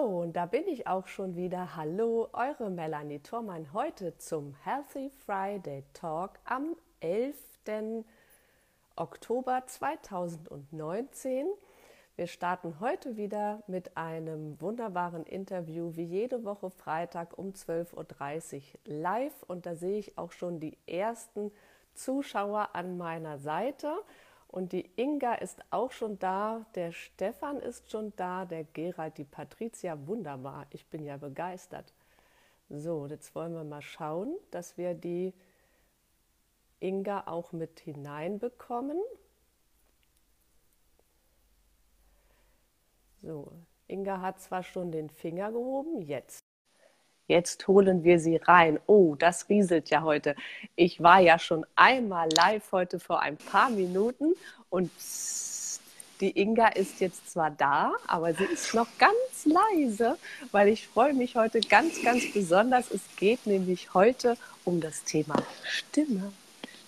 So, und da bin ich auch schon wieder. Hallo, eure Melanie Thormann heute zum Healthy Friday Talk am 11. Oktober 2019. Wir starten heute wieder mit einem wunderbaren Interview, wie jede Woche Freitag um 12.30 Uhr live. Und da sehe ich auch schon die ersten Zuschauer an meiner Seite. Und die Inga ist auch schon da, der Stefan ist schon da, der Gerald, die Patricia, wunderbar. Ich bin ja begeistert. So, jetzt wollen wir mal schauen, dass wir die Inga auch mit hineinbekommen. So, Inga hat zwar schon den Finger gehoben, jetzt Jetzt holen wir sie rein. Oh, das rieselt ja heute. Ich war ja schon einmal live heute vor ein paar Minuten und die Inga ist jetzt zwar da, aber sie ist noch ganz leise, weil ich freue mich heute ganz, ganz besonders. Es geht nämlich heute um das Thema Stimme.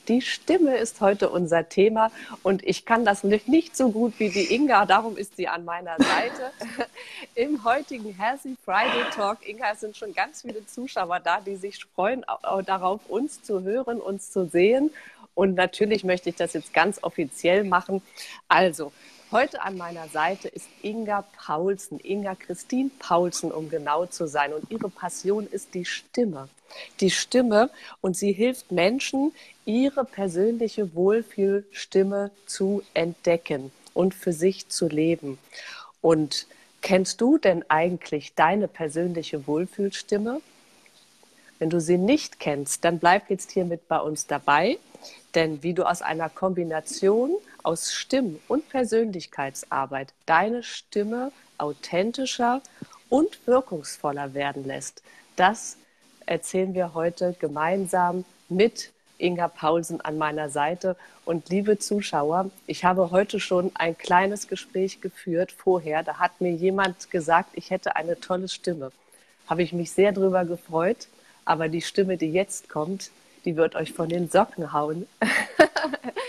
Die Stimme ist heute unser Thema und ich kann das nicht so gut wie die Inga, darum ist sie an meiner Seite. Im heutigen Healthy Friday Talk, Inga, es sind schon ganz viele Zuschauer da, die sich freuen darauf, uns zu hören, uns zu sehen. Und natürlich möchte ich das jetzt ganz offiziell machen. Also, Heute an meiner Seite ist Inga Paulsen, Inga Christine Paulsen, um genau zu sein. Und ihre Passion ist die Stimme. Die Stimme und sie hilft Menschen, ihre persönliche Wohlfühlstimme zu entdecken und für sich zu leben. Und kennst du denn eigentlich deine persönliche Wohlfühlstimme? Wenn du sie nicht kennst, dann bleib jetzt hier mit bei uns dabei. Denn wie du aus einer Kombination aus Stimm- und Persönlichkeitsarbeit deine Stimme authentischer und wirkungsvoller werden lässt, das erzählen wir heute gemeinsam mit Inga Paulsen an meiner Seite. Und liebe Zuschauer, ich habe heute schon ein kleines Gespräch geführt vorher. Da hat mir jemand gesagt, ich hätte eine tolle Stimme. Habe ich mich sehr darüber gefreut. Aber die Stimme, die jetzt kommt, die wird euch von den Socken hauen.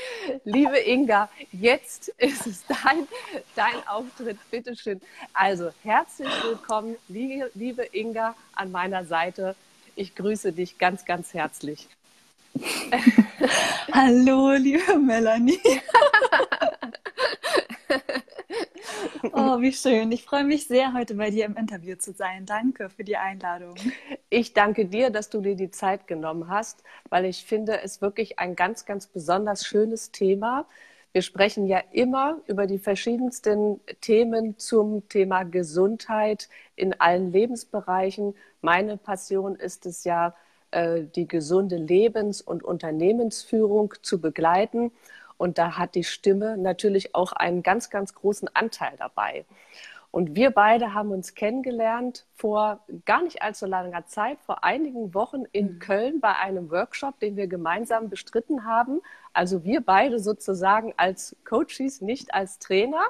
Liebe Inga, jetzt ist es dein, dein Auftritt, bitteschön. Also herzlich willkommen, liebe, liebe Inga, an meiner Seite. Ich grüße dich ganz, ganz herzlich. Hallo, liebe Melanie. Oh, wie schön. Ich freue mich sehr, heute bei dir im Interview zu sein. Danke für die Einladung. Ich danke dir, dass du dir die Zeit genommen hast, weil ich finde es wirklich ein ganz, ganz besonders schönes Thema. Wir sprechen ja immer über die verschiedensten Themen zum Thema Gesundheit in allen Lebensbereichen. Meine Passion ist es ja, äh, die gesunde Lebens- und Unternehmensführung zu begleiten. Und da hat die Stimme natürlich auch einen ganz, ganz großen Anteil dabei. Und wir beide haben uns kennengelernt vor gar nicht allzu langer Zeit, vor einigen Wochen in mhm. Köln bei einem Workshop, den wir gemeinsam bestritten haben. Also wir beide sozusagen als Coaches, nicht als Trainer.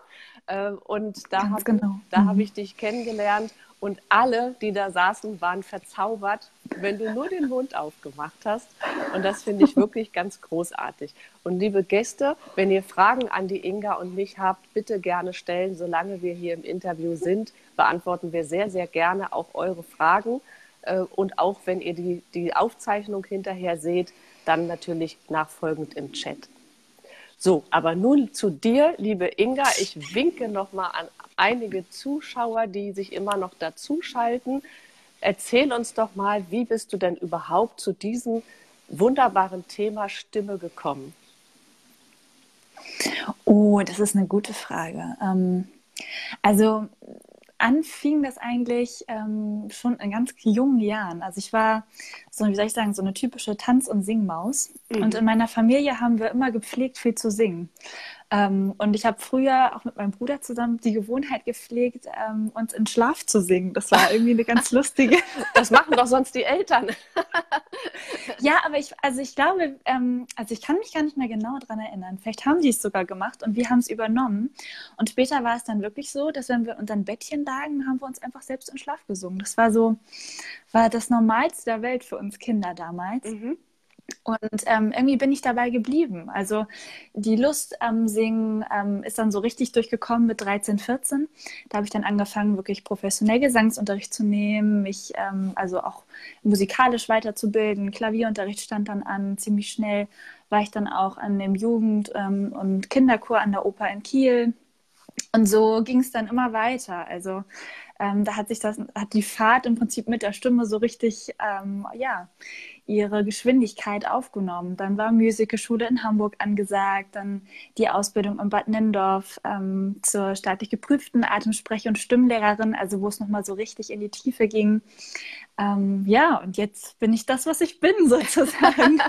Äh, und da habe genau. mhm. hab ich dich kennengelernt und alle, die da saßen, waren verzaubert, wenn du nur den Mund aufgemacht hast. Und das finde ich wirklich ganz großartig. Und liebe Gäste, wenn ihr Fragen an die Inga und mich habt, bitte gerne stellen. Solange wir hier im Interview sind, beantworten wir sehr, sehr gerne auch eure Fragen. Äh, und auch wenn ihr die, die Aufzeichnung hinterher seht, dann natürlich nachfolgend im Chat. So, aber nun zu dir, liebe Inga. Ich winke nochmal an einige Zuschauer, die sich immer noch dazuschalten. Erzähl uns doch mal, wie bist du denn überhaupt zu diesem wunderbaren Thema Stimme gekommen? Oh, das ist eine gute Frage. Ähm, anfing das eigentlich ähm, schon in ganz jungen Jahren. Also ich war so, wie soll ich sagen, so eine typische Tanz- und Singmaus. Mhm. Und in meiner Familie haben wir immer gepflegt, viel zu singen. Ähm, und ich habe früher auch mit meinem Bruder zusammen die Gewohnheit gepflegt, ähm, uns in Schlaf zu singen. Das war irgendwie eine ganz lustige. das machen doch sonst die Eltern. ja, aber ich, also ich glaube, ähm, also ich kann mich gar nicht mehr genau daran erinnern. Vielleicht haben die es sogar gemacht und wir haben es übernommen. Und später war es dann wirklich so, dass wenn wir unter ein Bettchen lagen, haben wir uns einfach selbst in Schlaf gesungen. Das war so, war das Normalste der Welt für uns Kinder damals. Mhm. Und ähm, irgendwie bin ich dabei geblieben. Also die Lust am Singen ähm, ist dann so richtig durchgekommen mit 13, 14. Da habe ich dann angefangen, wirklich professionell Gesangsunterricht zu nehmen, mich ähm, also auch musikalisch weiterzubilden. Klavierunterricht stand dann an. Ziemlich schnell war ich dann auch an dem Jugend- ähm, und Kinderchor an der Oper in Kiel. Und so ging es dann immer weiter. Also ähm, da hat sich das, hat die Fahrt im Prinzip mit der Stimme so richtig, ähm, ja, ihre Geschwindigkeit aufgenommen. Dann war Musicalschule in Hamburg angesagt, dann die Ausbildung in Bad Nendorf ähm, zur staatlich geprüften Atemsprech- und Stimmlehrerin, also wo es nochmal so richtig in die Tiefe ging. Ähm, ja, und jetzt bin ich das, was ich bin, sozusagen.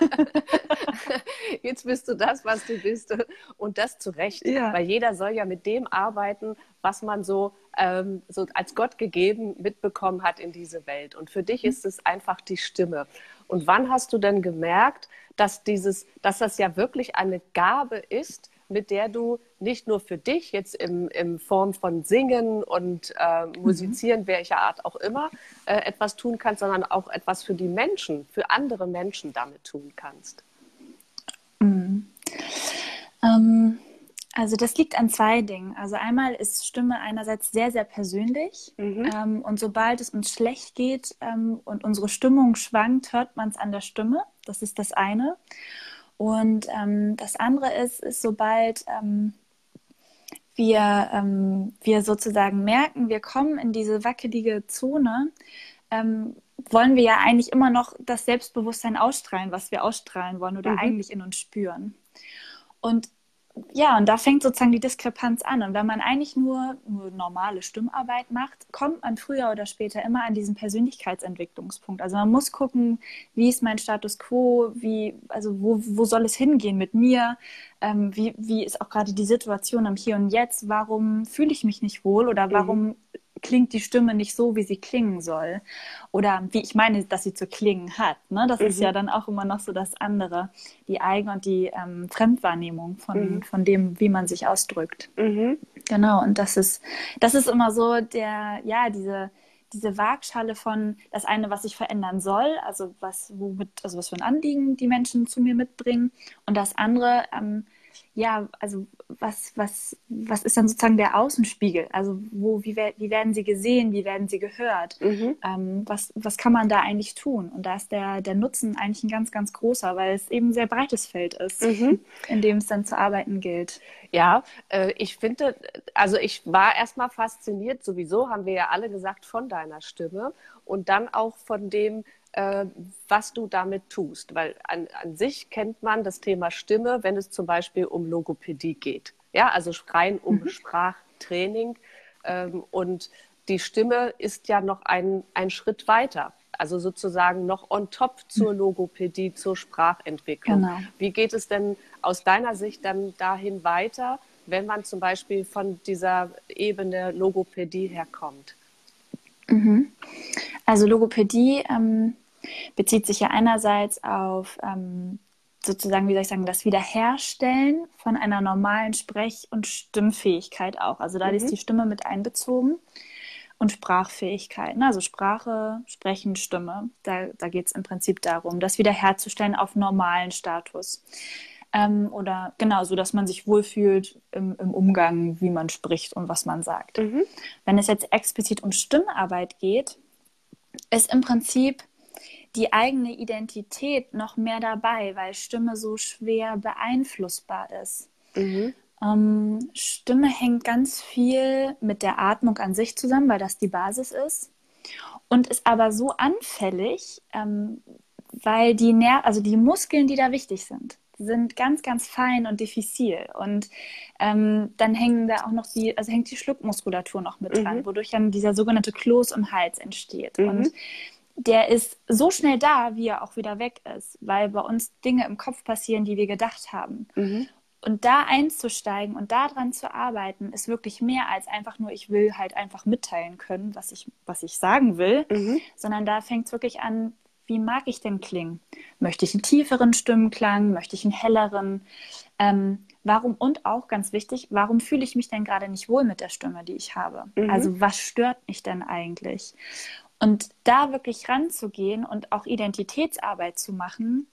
jetzt bist du das, was du bist. Und das zu Recht. Ja. Weil jeder soll ja mit dem arbeiten, was man so, ähm, so als Gott gegeben mitbekommen hat in diese Welt. Und für dich ist es einfach die Stimme. Und wann hast du denn gemerkt, dass, dieses, dass das ja wirklich eine Gabe ist, mit der du nicht nur für dich jetzt in, in Form von Singen und äh, Musizieren, mhm. welcher Art auch immer, äh, etwas tun kannst, sondern auch etwas für die Menschen, für andere Menschen damit tun kannst? Mhm. Ähm, also das liegt an zwei Dingen. Also einmal ist Stimme einerseits sehr, sehr persönlich. Mhm. Ähm, und sobald es uns schlecht geht ähm, und unsere Stimmung schwankt, hört man es an der Stimme. Das ist das eine. Und ähm, das andere ist, ist sobald ähm, wir, ähm, wir sozusagen merken, wir kommen in diese wackelige Zone, ähm, wollen wir ja eigentlich immer noch das Selbstbewusstsein ausstrahlen, was wir ausstrahlen wollen oder mhm. eigentlich in uns spüren. Und ja, und da fängt sozusagen die Diskrepanz an. Und wenn man eigentlich nur, nur normale Stimmarbeit macht, kommt man früher oder später immer an diesen Persönlichkeitsentwicklungspunkt. Also man muss gucken, wie ist mein Status quo, wie, also wo, wo soll es hingehen mit mir, ähm, wie, wie ist auch gerade die Situation am Hier und Jetzt, warum fühle ich mich nicht wohl oder warum mhm klingt die Stimme nicht so, wie sie klingen soll. Oder wie ich meine, dass sie zu klingen hat. Ne? Das mhm. ist ja mhm. dann auch immer noch so das andere, die Eigen- und die ähm, Fremdwahrnehmung von, mhm. von dem, wie man sich ausdrückt. Mhm. Genau, und das ist, das ist immer so der, ja, diese, diese Waagschale von das eine, was ich verändern soll, also was, womit, also was für ein Anliegen die Menschen zu mir mitbringen, und das andere, ähm, ja, also was, was, was ist dann sozusagen der Außenspiegel? Also wo, wie, wie werden sie gesehen, wie werden sie gehört? Mhm. Ähm, was, was kann man da eigentlich tun? Und da ist der, der Nutzen eigentlich ein ganz, ganz großer, weil es eben ein sehr breites Feld ist, mhm. in dem es dann zu arbeiten gilt. Ja, äh, ich finde, also ich war erstmal fasziniert, sowieso haben wir ja alle gesagt, von deiner Stimme und dann auch von dem, äh, was du damit tust. Weil an, an sich kennt man das Thema Stimme, wenn es zum Beispiel um Logopädie geht. Ja, also rein um mhm. Sprachtraining. Ähm, und die Stimme ist ja noch ein, ein Schritt weiter. Also sozusagen noch on top zur mhm. Logopädie, zur Sprachentwicklung. Genau. Wie geht es denn aus deiner Sicht dann dahin weiter, wenn man zum Beispiel von dieser Ebene Logopädie herkommt? Mhm. Also Logopädie ähm, bezieht sich ja einerseits auf ähm, sozusagen, wie soll ich sagen, das Wiederherstellen von einer normalen Sprech- und Stimmfähigkeit auch. Also da mhm. ist die Stimme mit einbezogen und Sprachfähigkeit. Ne? Also Sprache, Sprechen, Stimme. Da, da geht es im Prinzip darum, das wiederherzustellen auf normalen Status. Ähm, oder genau, so dass man sich wohlfühlt im, im, Umgang, wie man spricht und was man sagt. Mhm. Wenn es jetzt explizit um Stimmarbeit geht, ist im Prinzip die eigene Identität noch mehr dabei, weil Stimme so schwer beeinflussbar ist. Mhm. Ähm, Stimme hängt ganz viel mit der Atmung an sich zusammen, weil das die Basis ist. Und ist aber so anfällig, ähm, weil die, Ner also die Muskeln, die da wichtig sind, sind ganz, ganz fein und diffizil. Und ähm, dann hängen da auch noch die, also hängt die Schluckmuskulatur noch mit dran, mhm. wodurch dann dieser sogenannte Kloß im Hals entsteht. Mhm. Und der ist so schnell da, wie er auch wieder weg ist, weil bei uns Dinge im Kopf passieren, die wir gedacht haben. Mhm. und da einzusteigen und daran zu arbeiten, ist wirklich mehr als einfach nur, ich will halt einfach mitteilen können, was ich, was ich sagen will, mhm. sondern da fängt es wirklich an, wie mag ich denn klingen? Möchte ich einen tieferen Stimmenklang? Möchte ich einen helleren? Ähm, warum und auch ganz wichtig, warum fühle ich mich denn gerade nicht wohl mit der Stimme, die ich habe? Mhm. Also was stört mich denn eigentlich? Und da wirklich ranzugehen und auch Identitätsarbeit zu machen,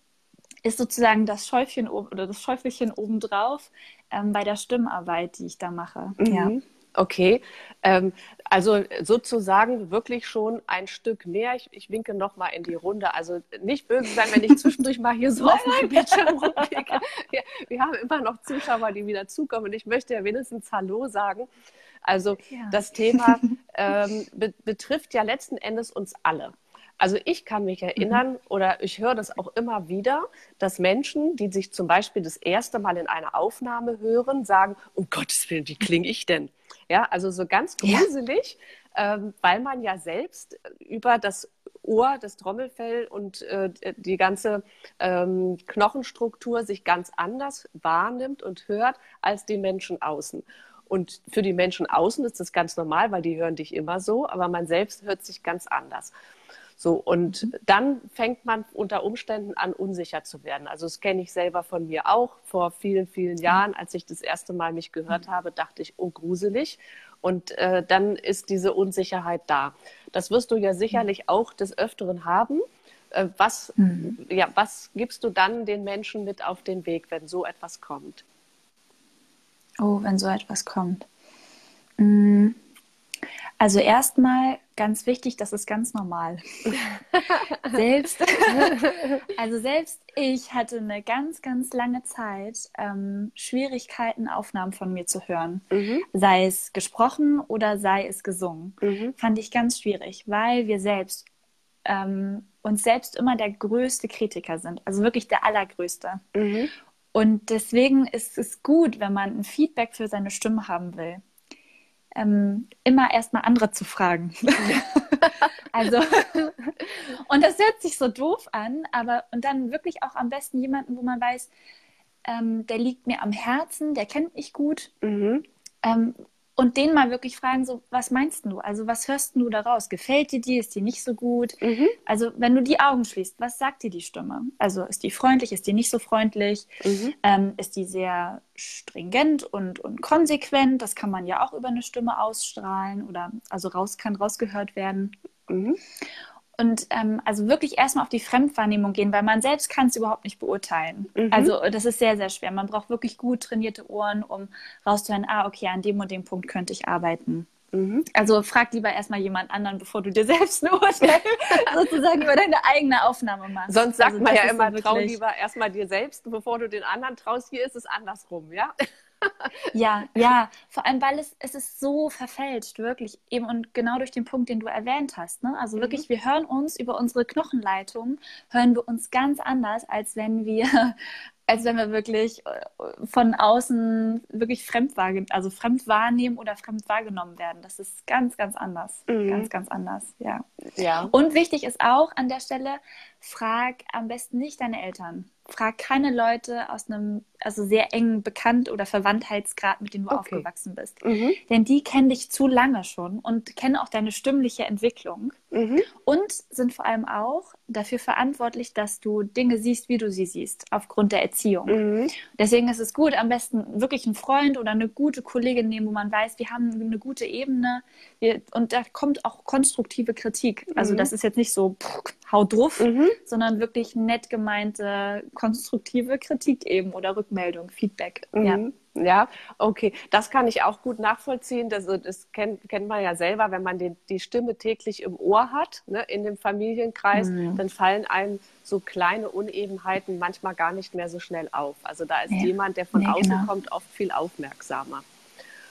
ist sozusagen das Schäufchen oder das Schäufelchen obendrauf ähm, bei der Stimmarbeit, die ich da mache. Mhm. Ja. Okay, ähm, also sozusagen wirklich schon ein Stück mehr. Ich, ich winke nochmal in die Runde. Also nicht böse sein, wenn ich zwischendurch mal hier so auf den Bildschirm rumklicke. Wir, wir, haben immer noch Zuschauer, die wieder zukommen und ich möchte ja wenigstens Hallo sagen. Also ja. das Thema ähm, be betrifft ja letzten Endes uns alle. Also ich kann mich erinnern mhm. oder ich höre das auch immer wieder, dass Menschen, die sich zum Beispiel das erste Mal in einer Aufnahme hören, sagen, um Gottes Willen, wie klinge ich denn? Ja, also so ganz gruselig, ja. ähm, weil man ja selbst über das Ohr, das Trommelfell und äh, die ganze ähm, Knochenstruktur sich ganz anders wahrnimmt und hört als die Menschen außen. Und für die Menschen außen ist das ganz normal, weil die hören dich immer so, aber man selbst hört sich ganz anders. So, und mhm. dann fängt man unter Umständen an, unsicher zu werden. Also das kenne ich selber von mir auch. Vor vielen, vielen mhm. Jahren, als ich das erste Mal mich gehört mhm. habe, dachte ich, oh, gruselig. Und äh, dann ist diese Unsicherheit da. Das wirst du ja sicherlich auch des Öfteren haben. Äh, was, mhm. ja, was gibst du dann den Menschen mit auf den Weg, wenn so etwas kommt? Oh, wenn so etwas kommt. Mhm. Also erstmal ganz wichtig, das ist ganz normal. selbst, also selbst ich hatte eine ganz, ganz lange Zeit ähm, Schwierigkeiten, Aufnahmen von mir zu hören. Mhm. Sei es gesprochen oder sei es gesungen. Mhm. Fand ich ganz schwierig, weil wir selbst ähm, uns selbst immer der größte Kritiker sind. Also wirklich der allergrößte. Mhm. Und deswegen ist es gut, wenn man ein Feedback für seine Stimme haben will ähm, immer erstmal andere zu fragen. also, und das hört sich so doof an, aber und dann wirklich auch am besten jemanden, wo man weiß, ähm, der liegt mir am Herzen, der kennt mich gut. Mhm. Ähm, und den mal wirklich fragen, so, was meinst du? Also, was hörst du daraus? Gefällt dir die? Ist die nicht so gut? Mhm. Also, wenn du die Augen schließt, was sagt dir die Stimme? Also, ist die freundlich? Ist die nicht so freundlich? Mhm. Ähm, ist die sehr stringent und, und konsequent? Das kann man ja auch über eine Stimme ausstrahlen oder also raus kann rausgehört werden. Mhm. Und ähm, also wirklich erstmal auf die Fremdwahrnehmung gehen, weil man selbst kann es überhaupt nicht beurteilen. Mhm. Also das ist sehr, sehr schwer. Man braucht wirklich gut trainierte Ohren, um rauszuhören, ah, okay, an dem und dem Punkt könnte ich arbeiten. Mhm. Also frag lieber erstmal jemand anderen, bevor du dir selbst ein Urteil sozusagen über deine eigene Aufnahme machst. Sonst sagt also, man ja immer, trau lieber erstmal dir selbst, bevor du den anderen traust. Hier ist es andersrum, ja? Ja, ja, vor allem, weil es, es ist so verfälscht, wirklich. Eben und genau durch den Punkt, den du erwähnt hast. Ne? Also mhm. wirklich, wir hören uns über unsere Knochenleitung, hören wir uns ganz anders, als wenn wir, als wenn wir wirklich äh, von außen wirklich fremd, also fremd wahrnehmen oder fremd wahrgenommen werden. Das ist ganz, ganz anders. Mhm. Ganz, ganz anders, ja. ja. Und wichtig ist auch an der Stelle, frag am besten nicht deine Eltern frag keine Leute aus einem also sehr engen Bekannt- oder Verwandtheitsgrad, mit denen du okay. aufgewachsen bist. Mhm. Denn die kennen dich zu lange schon und kennen auch deine stimmliche Entwicklung mhm. und sind vor allem auch dafür verantwortlich, dass du Dinge siehst, wie du sie siehst, aufgrund der Erziehung. Mhm. Deswegen ist es gut, am besten wirklich einen Freund oder eine gute Kollegin nehmen, wo man weiß, wir haben eine gute Ebene wir, und da kommt auch konstruktive Kritik. Also mhm. das ist jetzt nicht so pff, hau drauf, mhm. sondern wirklich nett gemeinte konstruktive Kritik eben oder Rückmeldung, Feedback. Mhm. Ja. Ja, okay. Das kann ich auch gut nachvollziehen. Das, das kennt, kennt man ja selber, wenn man den, die Stimme täglich im Ohr hat, ne, in dem Familienkreis, mhm. dann fallen einem so kleine Unebenheiten manchmal gar nicht mehr so schnell auf. Also da ist ja. jemand, der von nee, außen genau. kommt, oft viel aufmerksamer.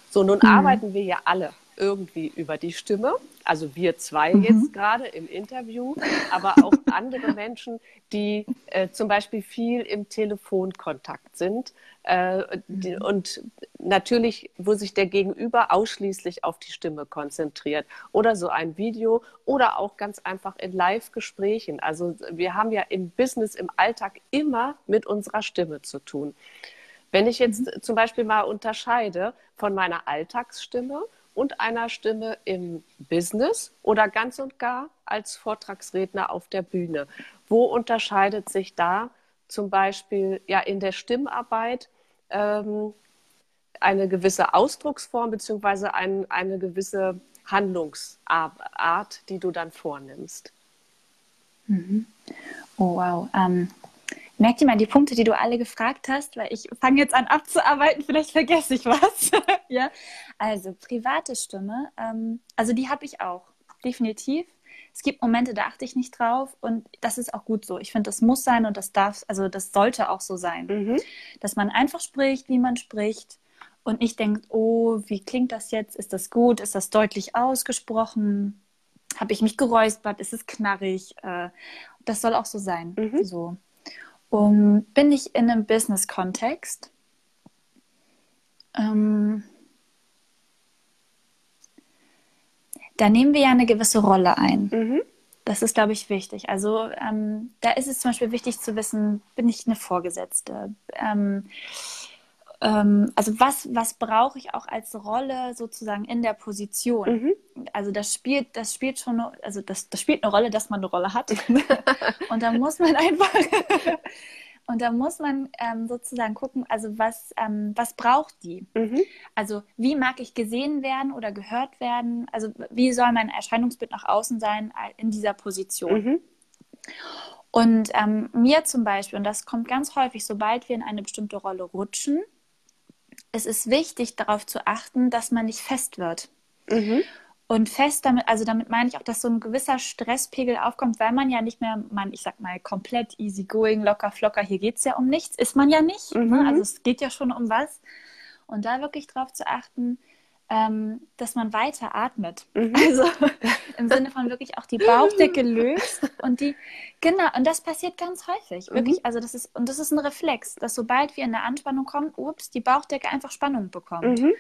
So, nun mhm. arbeiten wir ja alle irgendwie über die Stimme. Also wir zwei mhm. jetzt gerade im Interview, aber auch andere Menschen, die äh, zum Beispiel viel im Telefonkontakt sind äh, die, mhm. und natürlich, wo sich der Gegenüber ausschließlich auf die Stimme konzentriert oder so ein Video oder auch ganz einfach in Live-Gesprächen. Also wir haben ja im Business, im Alltag immer mit unserer Stimme zu tun. Wenn ich jetzt mhm. zum Beispiel mal unterscheide von meiner Alltagsstimme und einer Stimme im Business oder ganz und gar als Vortragsredner auf der Bühne, wo unterscheidet sich da zum Beispiel ja in der Stimmarbeit ähm, eine gewisse Ausdrucksform beziehungsweise ein, eine gewisse Handlungsart, die du dann vornimmst? Mhm. Oh, wow. Ähm, merkt ihr mal die Punkte, die du alle gefragt hast, weil ich fange jetzt an abzuarbeiten, vielleicht vergesse ich was. ja, also private Stimme, ähm, also die habe ich auch, definitiv. Es gibt Momente, da achte ich nicht drauf und das ist auch gut so. Ich finde, das muss sein und das darf, also das sollte auch so sein, mhm. dass man einfach spricht, wie man spricht und nicht denkt, oh, wie klingt das jetzt? Ist das gut? Ist das deutlich ausgesprochen? Habe ich mich geräuspert? Ist es knarrig? Äh, das soll auch so sein. Mhm. So. Um, bin ich in einem Business-Kontext? Ähm, da nehmen wir ja eine gewisse Rolle ein. Mhm. Das ist, glaube ich, wichtig. Also ähm, da ist es zum Beispiel wichtig zu wissen, bin ich eine Vorgesetzte? Ähm, ähm, also was, was brauche ich auch als Rolle sozusagen in der Position? Mhm. Also das spielt, das spielt schon, also das, das spielt eine Rolle, dass man eine Rolle hat. und da muss man einfach, und da muss man ähm, sozusagen gucken, also was, ähm, was braucht die? Mhm. Also wie mag ich gesehen werden oder gehört werden? Also wie soll mein Erscheinungsbild nach außen sein äh, in dieser Position? Mhm. Und ähm, mir zum Beispiel, und das kommt ganz häufig, sobald wir in eine bestimmte Rolle rutschen, es ist wichtig, darauf zu achten, dass man nicht fest wird. Mhm. Und fest damit, also damit meine ich auch, dass so ein gewisser Stresspegel aufkommt, weil man ja nicht mehr, man, ich sag mal, komplett easy going, locker, flocker, hier geht es ja um nichts, ist man ja nicht. Ne? Mhm. Ne? Also es geht ja schon um was. Und da wirklich darauf zu achten, ähm, dass man weiter atmet. Mhm. Also im Sinne von wirklich auch die Bauchdecke löst und die, genau, und das passiert ganz häufig. Mhm. Wirklich, also das ist, und das ist ein Reflex, dass sobald wir in eine Anspannung kommen, ups, die Bauchdecke einfach Spannung bekommt. Mhm.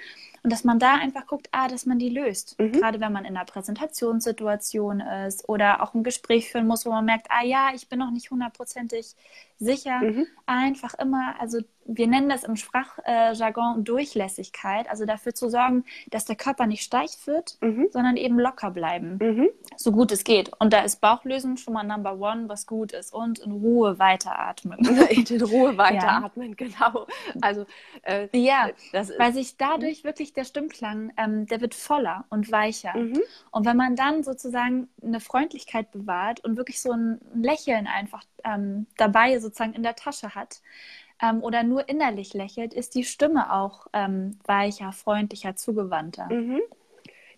Und dass man da einfach guckt, ah, dass man die löst. Mhm. Gerade wenn man in einer Präsentationssituation ist oder auch ein Gespräch führen muss, wo man merkt, ah ja, ich bin noch nicht hundertprozentig sicher. Mhm. Einfach immer, also wir nennen das im Sprachjargon Durchlässigkeit, also dafür zu sorgen, dass der Körper nicht steif wird, mhm. sondern eben locker bleiben, mhm. so gut es geht. Und da ist Bauchlösen schon mal Number One, was gut ist. Und in Ruhe weiteratmen. In Ruhe weiteratmen, ja. genau. Also äh, ja, weil sich dadurch wirklich der Stimmklang, ähm, der wird voller und weicher. Mhm. Und wenn man dann sozusagen eine Freundlichkeit bewahrt und wirklich so ein Lächeln einfach ähm, dabei sozusagen in der Tasche hat, ähm, oder nur innerlich lächelt, ist die Stimme auch ähm, weicher, freundlicher, zugewandter. Mhm.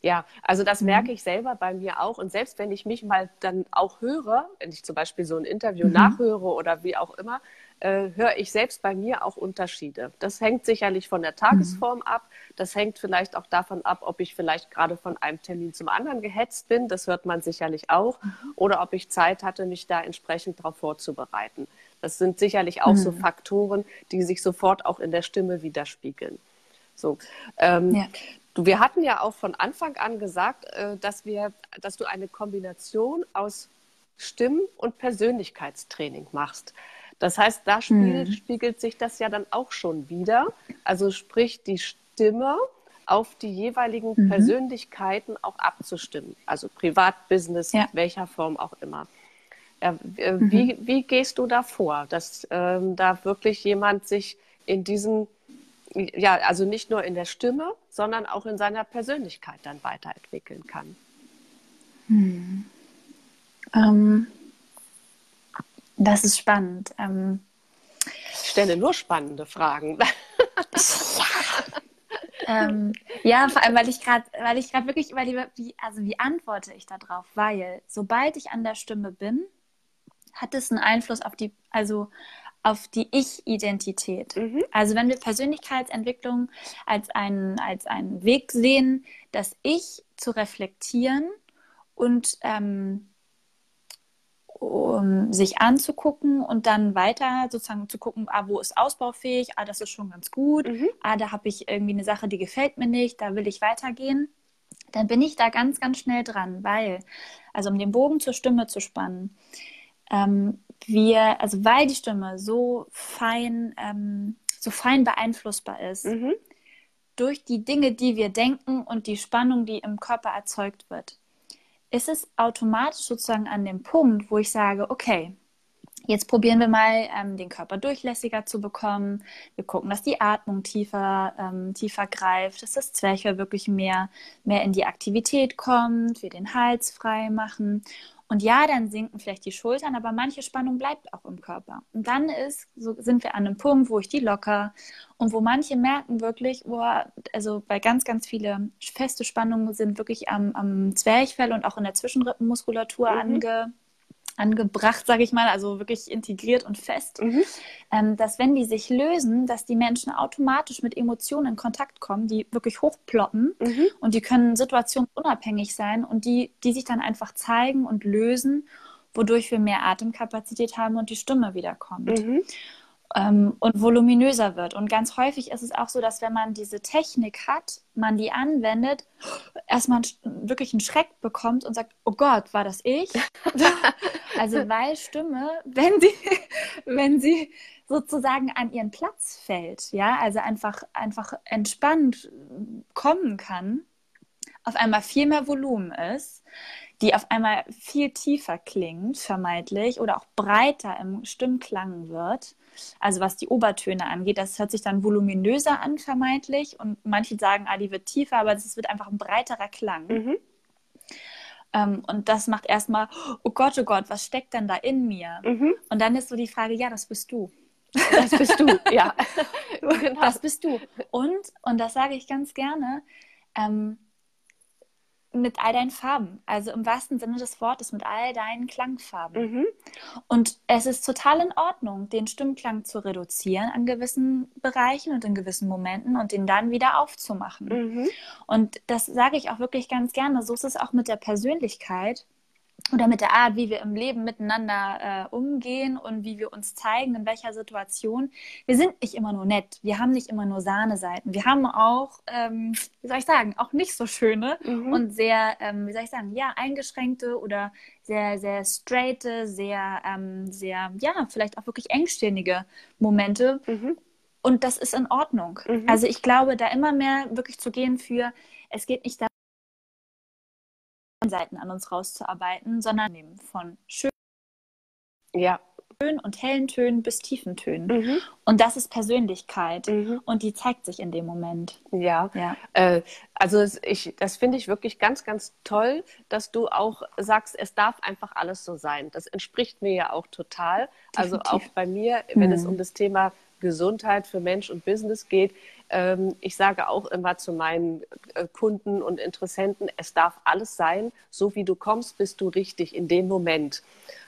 Ja, also das mhm. merke ich selber bei mir auch. Und selbst wenn ich mich mal dann auch höre, wenn ich zum Beispiel so ein Interview mhm. nachhöre oder wie auch immer, äh, höre ich selbst bei mir auch Unterschiede. Das hängt sicherlich von der Tagesform mhm. ab. Das hängt vielleicht auch davon ab, ob ich vielleicht gerade von einem Termin zum anderen gehetzt bin. Das hört man sicherlich auch. Mhm. Oder ob ich Zeit hatte, mich da entsprechend darauf vorzubereiten. Das sind sicherlich auch mhm. so Faktoren, die sich sofort auch in der Stimme widerspiegeln. So, ähm, ja. wir hatten ja auch von Anfang an gesagt, äh, dass wir, dass du eine Kombination aus Stimm- und Persönlichkeitstraining machst. Das heißt, da spiegelt, mhm. spiegelt sich das ja dann auch schon wieder. Also sprich, die Stimme auf die jeweiligen mhm. Persönlichkeiten auch abzustimmen. Also Privat, Business, ja. welcher Form auch immer. Ja, äh, mhm. wie, wie gehst du da vor, dass ähm, da wirklich jemand sich in diesem, ja, also nicht nur in der Stimme, sondern auch in seiner Persönlichkeit dann weiterentwickeln kann? Hm. Ähm, das ist spannend. Ähm, ich stelle nur spannende Fragen. ja. ähm, ja, vor allem, weil ich gerade, weil ich gerade wirklich überlege, wie, also wie antworte ich darauf? Weil sobald ich an der Stimme bin, hat es einen Einfluss auf die, also auf die Ich-Identität. Mhm. Also wenn wir Persönlichkeitsentwicklung als einen, als einen Weg sehen, das Ich zu reflektieren und ähm, um sich anzugucken und dann weiter sozusagen zu gucken, ah, wo ist ausbaufähig, ah, das ist schon ganz gut, mhm. ah, da habe ich irgendwie eine Sache, die gefällt mir nicht, da will ich weitergehen, dann bin ich da ganz, ganz schnell dran, weil, also um den Bogen zur Stimme zu spannen, ähm, wir, also weil die Stimme so fein ähm, so fein beeinflussbar ist. Mhm. Durch die Dinge, die wir denken und die Spannung, die im Körper erzeugt wird, ist es automatisch sozusagen an dem Punkt, wo ich sage, okay, Jetzt probieren wir mal, ähm, den Körper durchlässiger zu bekommen. Wir gucken, dass die Atmung tiefer, ähm, tiefer greift, dass das Zwerchfell wirklich mehr, mehr in die Aktivität kommt, wir den Hals frei machen. Und ja, dann sinken vielleicht die Schultern, aber manche Spannung bleibt auch im Körper. Und dann ist, so sind wir an einem Punkt, wo ich die locker und wo manche merken wirklich, boah, also weil ganz, ganz viele feste Spannungen sind wirklich am, am Zwerchfell und auch in der Zwischenrippenmuskulatur mhm. ange angebracht, sage ich mal, also wirklich integriert und fest, mhm. ähm, dass wenn die sich lösen, dass die Menschen automatisch mit Emotionen in Kontakt kommen, die wirklich hochploppen mhm. und die können situationsunabhängig sein und die, die sich dann einfach zeigen und lösen, wodurch wir mehr Atemkapazität haben und die Stimme wiederkommt. Mhm ähm, und voluminöser wird. Und ganz häufig ist es auch so, dass wenn man diese Technik hat, man die anwendet, erstmal wirklich einen Schreck bekommt und sagt, oh Gott, war das ich? also weil Stimme, wenn sie, wenn sie sozusagen an ihren Platz fällt, ja, also einfach, einfach entspannt kommen kann, auf einmal viel mehr Volumen ist, die auf einmal viel tiefer klingt, vermeintlich, oder auch breiter im Stimmklang wird also was die Obertöne angeht, das hört sich dann voluminöser an, vermeintlich. Und manche sagen, ah, die wird tiefer, aber es wird einfach ein breiterer Klang. Mhm. Ähm, und das macht erstmal, oh Gott, oh Gott, was steckt denn da in mir? Mhm. Und dann ist so die Frage, ja, das bist du. Das bist du, ja. genau. Das bist du. Und, und das sage ich ganz gerne, ähm, mit all deinen Farben. Also im wahrsten Sinne des Wortes, mit all deinen Klangfarben. Mhm. Und es ist total in Ordnung, den Stimmklang zu reduzieren an gewissen Bereichen und in gewissen Momenten und den dann wieder aufzumachen. Mhm. Und das sage ich auch wirklich ganz gerne. So ist es auch mit der Persönlichkeit oder mit der Art, wie wir im Leben miteinander äh, umgehen und wie wir uns zeigen, in welcher Situation. Wir sind nicht immer nur nett, wir haben nicht immer nur Sahneseiten, wir haben auch, ähm, wie soll ich sagen, auch nicht so schöne mhm. und sehr, ähm, wie soll ich sagen, ja, eingeschränkte oder sehr, sehr straighte, sehr, ähm, sehr, ja, vielleicht auch wirklich engstirnige Momente. Mhm. Und das ist in Ordnung. Mhm. Also ich glaube, da immer mehr wirklich zu gehen für, es geht nicht darum, Seiten an uns rauszuarbeiten, sondern von schön ja. und hellen Tönen bis tiefen Tönen. Mhm. Und das ist Persönlichkeit mhm. und die zeigt sich in dem Moment. Ja, ja. Äh, also ich, das finde ich wirklich ganz, ganz toll, dass du auch sagst, es darf einfach alles so sein. Das entspricht mir ja auch total. Also Definitiv. Also auch bei mir, wenn mhm. es um das Thema Gesundheit für Mensch und Business geht. Ähm, ich sage auch immer zu meinen äh, Kunden und Interessenten, es darf alles sein, so wie du kommst, bist du richtig in dem Moment.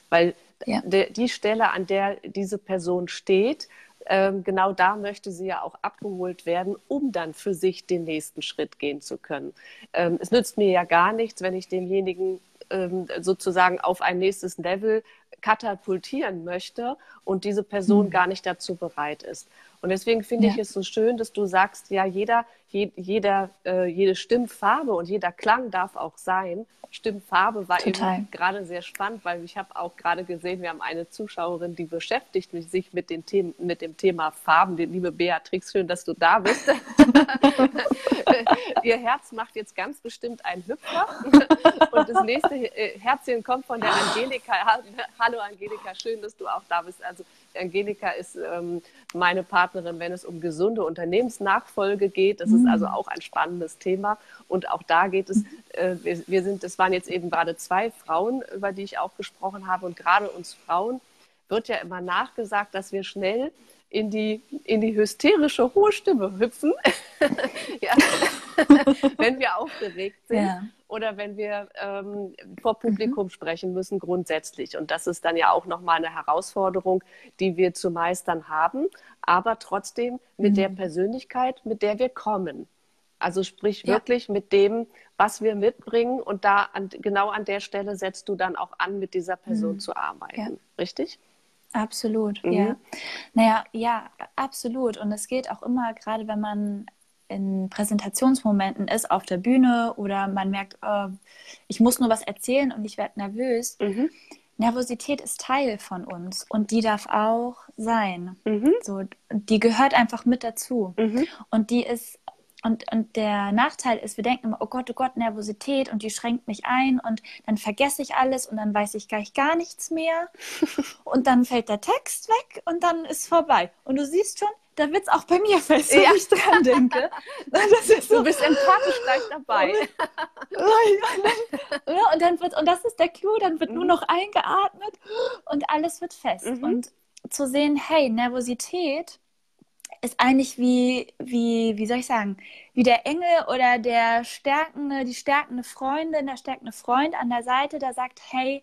Weil ja. die Stelle, an der diese Person steht, ähm, genau da möchte sie ja auch abgeholt werden, um dann für sich den nächsten Schritt gehen zu können. Ähm, es nützt mir ja gar nichts, wenn ich demjenigen sozusagen auf ein nächstes Level katapultieren möchte und diese Person mhm. gar nicht dazu bereit ist. Und deswegen finde ja. ich es so schön, dass du sagst, ja, jeder, je, jeder, äh, jede Stimmfarbe und jeder Klang darf auch sein. Stimmfarbe war Total. eben gerade sehr spannend, weil ich habe auch gerade gesehen, wir haben eine Zuschauerin, die beschäftigt sich mit, den Themen, mit dem Thema Farben. Liebe Beatrix, schön, dass du da bist. Ihr Herz macht jetzt ganz bestimmt einen Hüpfer. Und das nächste äh, Herzchen kommt von der Angelika. Hallo Angelika, schön, dass du auch da bist. Also Angelika ist ähm, meine Partnerin, wenn es um gesunde Unternehmensnachfolge geht. Das ist also mm. auch ein spannendes Thema. Und auch da geht es, äh, wir, wir sind, das waren jetzt eben gerade zwei Frauen, über die ich auch gesprochen habe. Und gerade uns Frauen wird ja immer nachgesagt, dass wir schnell in die, in die hysterische hohe Stimme hüpfen, ja. wenn wir aufgeregt sind ja. Oder wenn wir ähm, vor Publikum mhm. sprechen müssen grundsätzlich. Und das ist dann ja auch nochmal eine Herausforderung, die wir zu meistern haben, aber trotzdem mit mhm. der Persönlichkeit, mit der wir kommen. Also sprich ja. wirklich mit dem, was wir mitbringen und da an, genau an der Stelle setzt du dann auch an, mit dieser Person mhm. zu arbeiten. Richtig? Absolut, mhm. ja. Naja, ja, absolut. Und es geht auch immer, gerade wenn man in Präsentationsmomenten ist auf der Bühne oder man merkt, oh, ich muss nur was erzählen und ich werde nervös. Mhm. Nervosität ist Teil von uns und die darf auch sein. Mhm. So, die gehört einfach mit dazu. Mhm. Und die ist, und, und der Nachteil ist, wir denken immer, oh Gott, oh Gott, Nervosität und die schränkt mich ein und dann vergesse ich alles und dann weiß ich gleich gar nichts mehr. und dann fällt der Text weg und dann ist vorbei. Und du siehst schon, da wird es auch bei mir fest, wenn ja. ich dran denke. So. Du bist empathisch gleich dabei. und, dann wird, und das ist der Clou, dann wird mhm. nur noch eingeatmet und alles wird fest. Mhm. Und zu sehen, hey, Nervosität ist eigentlich wie, wie, wie soll ich sagen, wie der Engel oder der stärkende, die stärkende Freundin, der stärkende Freund an der Seite, der sagt, hey,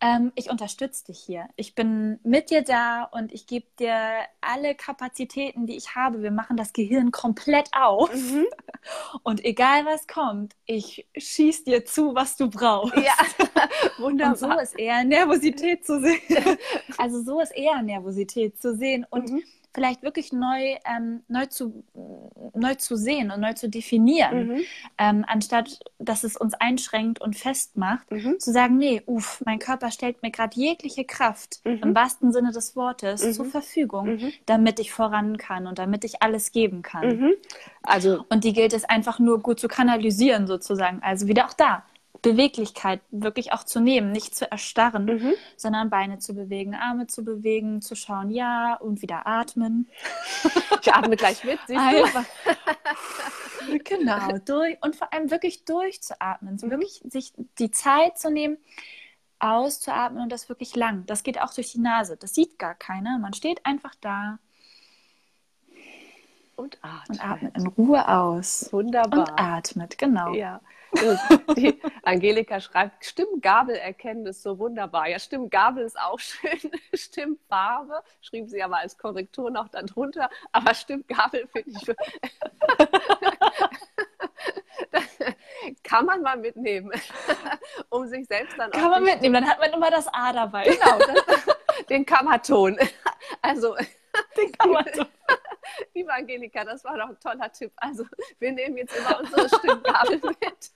ähm, ich unterstütze dich hier. Ich bin mit dir da und ich gebe dir alle Kapazitäten, die ich habe. Wir machen das Gehirn komplett auf. Mhm. Und egal was kommt, ich schieß dir zu, was du brauchst. Ja, wunderbar. Und so ist eher Nervosität zu sehen. Also so ist eher Nervosität zu sehen. Und mhm vielleicht wirklich neu, ähm, neu, zu, neu zu sehen und neu zu definieren, mhm. ähm, anstatt dass es uns einschränkt und festmacht, mhm. zu sagen, nee, uff, mein Körper stellt mir gerade jegliche Kraft mhm. im wahrsten Sinne des Wortes zur mhm. Verfügung, mhm. damit ich voran kann und damit ich alles geben kann. Mhm. Also und die gilt es einfach nur gut zu kanalisieren sozusagen. Also wieder auch da Beweglichkeit wirklich auch zu nehmen, nicht zu erstarren, mhm. sondern Beine zu bewegen, Arme zu bewegen, zu schauen, ja, und wieder atmen. Ich atme gleich mit, siehst Einfach. du? genau, durch und vor allem wirklich durchzuatmen, mhm. wirklich sich die Zeit zu nehmen, auszuatmen und das wirklich lang. Das geht auch durch die Nase. Das sieht gar keiner. Man steht einfach da und atmet. Und atmet in Ruhe aus. Wunderbar. Und atmet, genau. Ja. Die Angelika schreibt, Stimmgabel erkennen ist so wunderbar. Ja, Stimmgabel ist auch schön. Stimmfarbe schrieb sie aber als Korrektur noch darunter. Aber Stimmgabel finde ich. kann man mal mitnehmen, um sich selbst dann Kann man mitnehmen, dann hat man immer das A dabei. Genau, das, den Kammerton. Also den Kammerton. Liebe Angelika, das war doch ein toller Tipp. Also wir nehmen jetzt immer unsere Stimmgabel mit.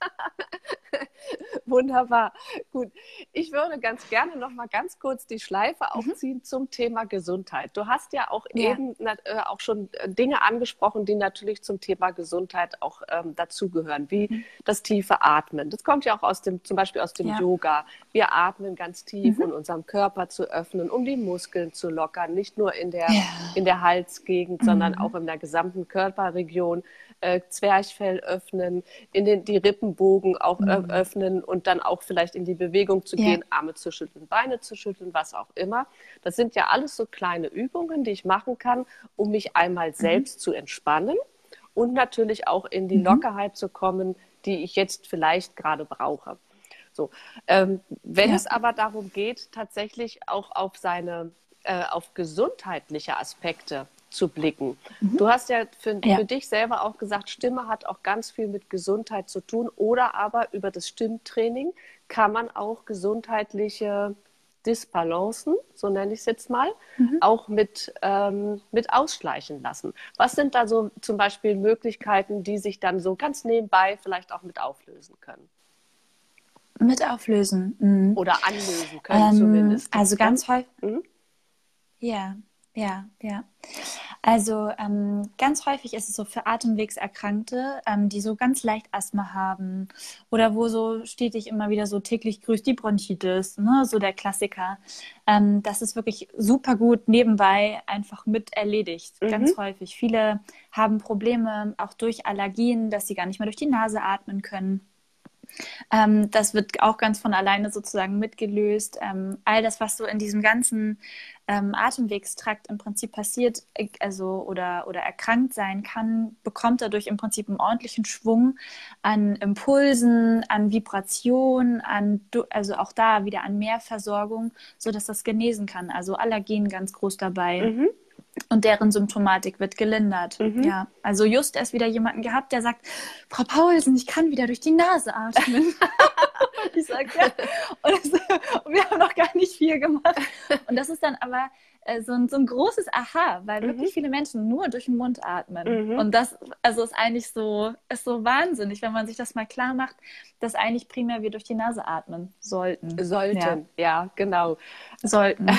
Wunderbar. Gut. Ich würde ganz gerne noch mal ganz kurz die Schleife mhm. aufziehen mhm. zum Thema Gesundheit. Du hast ja auch ja. eben äh, auch schon äh, Dinge angesprochen, die natürlich zum Thema Gesundheit auch ähm, dazugehören, wie mhm. das tiefe Atmen. Das kommt ja auch aus dem, zum Beispiel aus dem ja. Yoga. Wir atmen ganz tief, mhm. um unseren Körper zu öffnen, um die Muskeln zu lockern, nicht nur in der, ja. In der Halsgegend, sondern mhm. auch in der gesamten Körperregion äh, Zwerchfell öffnen, in den, die Rippenbogen auch mhm. öffnen und dann auch vielleicht in die Bewegung zu gehen, ja. Arme zu schütteln, Beine zu schütteln, was auch immer. Das sind ja alles so kleine Übungen, die ich machen kann, um mich einmal mhm. selbst zu entspannen und natürlich auch in die mhm. Lockerheit zu kommen, die ich jetzt vielleicht gerade brauche. So, ähm, wenn ja. es aber darum geht, tatsächlich auch auf seine, äh, auf gesundheitliche Aspekte zu blicken. Mhm. Du hast ja für, ja für, dich selber auch gesagt, Stimme hat auch ganz viel mit Gesundheit zu tun oder aber über das Stimmtraining kann man auch gesundheitliche Disbalancen, so nenne ich es jetzt mal, mhm. auch mit, ähm, mit ausschleichen lassen. Was sind da so zum Beispiel Möglichkeiten, die sich dann so ganz nebenbei vielleicht auch mit auflösen können? Mit auflösen. Mhm. Oder anlösen können ähm, zumindest. Also ganz häufig. Mhm. Ja, ja, ja. Also ähm, ganz häufig ist es so für Atemwegserkrankte, ähm, die so ganz leicht Asthma haben oder wo so stetig immer wieder so täglich grüßt die Bronchitis, ne, so der Klassiker. Ähm, das ist wirklich super gut nebenbei einfach mit erledigt, mhm. ganz häufig. Viele haben Probleme auch durch Allergien, dass sie gar nicht mehr durch die Nase atmen können. Ähm, das wird auch ganz von alleine sozusagen mitgelöst. Ähm, all das, was so in diesem ganzen ähm, Atemwegstrakt im Prinzip passiert, äh, also oder, oder erkrankt sein kann, bekommt dadurch im Prinzip einen ordentlichen Schwung an Impulsen, an Vibration, an also auch da wieder an Mehrversorgung, sodass das genesen kann. Also Allergien ganz groß dabei. Mhm und deren Symptomatik wird gelindert. Mhm. Ja, also just erst wieder jemanden gehabt, der sagt, Frau Paulsen, ich kann wieder durch die Nase atmen. ich sage, ja. Und, das, und, wir haben noch gar nicht viel gemacht. Und das ist dann aber äh, so, ein, so ein großes Aha, weil mhm. wirklich viele Menschen nur durch den Mund atmen. Mhm. Und das also ist eigentlich so, ist so wahnsinnig, wenn man sich das mal klar macht, dass eigentlich primär wir durch die Nase atmen sollten. Sollten, ja, ja genau. Sollten.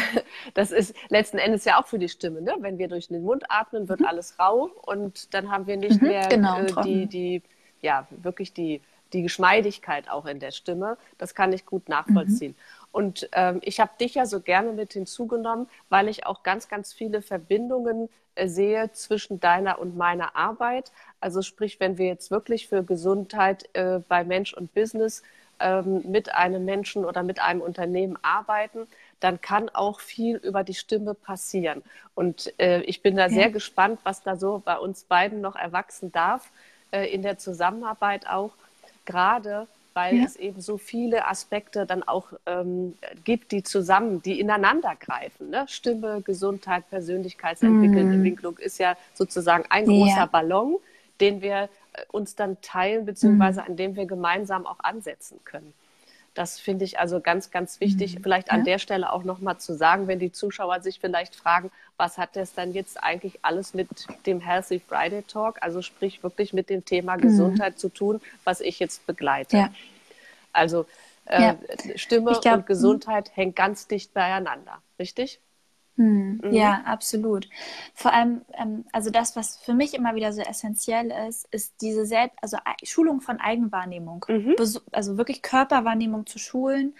Das ist letzten Endes ja auch für die Stimme. Ne? Wenn wir durch den Mund atmen, wird mhm. alles rau und dann haben wir nicht mhm, mehr genau, äh, die, die, ja, wirklich die die Geschmeidigkeit auch in der Stimme. Das kann ich gut nachvollziehen. Mhm. Und ähm, ich habe dich ja so gerne mit hinzugenommen, weil ich auch ganz, ganz viele Verbindungen äh, sehe zwischen deiner und meiner Arbeit. Also sprich, wenn wir jetzt wirklich für Gesundheit äh, bei Mensch und Business ähm, mit einem Menschen oder mit einem Unternehmen arbeiten, dann kann auch viel über die Stimme passieren. Und äh, ich bin da ja. sehr gespannt, was da so bei uns beiden noch erwachsen darf, äh, in der Zusammenarbeit auch, gerade weil ja. es eben so viele Aspekte dann auch ähm, gibt, die zusammen, die ineinander greifen. Ne? Stimme, Gesundheit, Persönlichkeitsentwicklung mm. ist ja sozusagen ein großer ja. Ballon, den wir äh, uns dann teilen, beziehungsweise mm. an dem wir gemeinsam auch ansetzen können. Das finde ich also ganz, ganz wichtig, mhm. vielleicht an ja. der Stelle auch nochmal zu sagen, wenn die Zuschauer sich vielleicht fragen, was hat das dann jetzt eigentlich alles mit dem Healthy Friday Talk, also sprich wirklich mit dem Thema mhm. Gesundheit zu tun, was ich jetzt begleite. Ja. Also äh, ja. Stimme glaub, und. Gesundheit hängt ganz dicht beieinander, richtig? Hm, mhm. Ja, absolut. Vor allem, ähm, also das, was für mich immer wieder so essentiell ist, ist diese Selbst, also Schulung von Eigenwahrnehmung. Mhm. Also wirklich Körperwahrnehmung zu schulen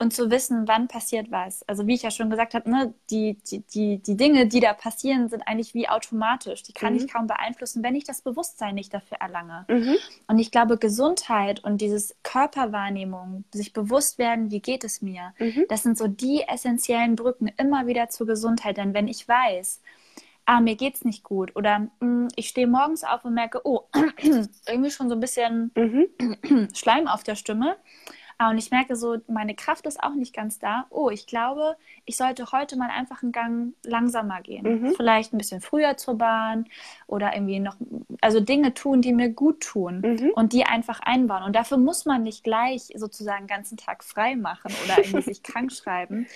und zu wissen, wann passiert was. Also wie ich ja schon gesagt habe, ne, die, die, die, die Dinge, die da passieren, sind eigentlich wie automatisch. Die kann mhm. ich kaum beeinflussen, wenn ich das Bewusstsein nicht dafür erlange. Mhm. Und ich glaube, Gesundheit und dieses Körperwahrnehmung, sich bewusst werden, wie geht es mir, mhm. das sind so die essentiellen Brücken immer wieder zur Gesundheit. Denn wenn ich weiß, ah, mir geht's nicht gut oder mh, hm, ich stehe morgens auf und merke, oh, irgendwie schon so ein bisschen mhm. Schleim auf der Stimme, und ich merke so, meine Kraft ist auch nicht ganz da. Oh, ich glaube, ich sollte heute mal einfach einen Gang langsamer gehen. Mhm. Vielleicht ein bisschen früher zur Bahn oder irgendwie noch, also Dinge tun, die mir gut tun mhm. und die einfach einbauen. Und dafür muss man nicht gleich sozusagen den ganzen Tag frei machen oder irgendwie sich krank schreiben.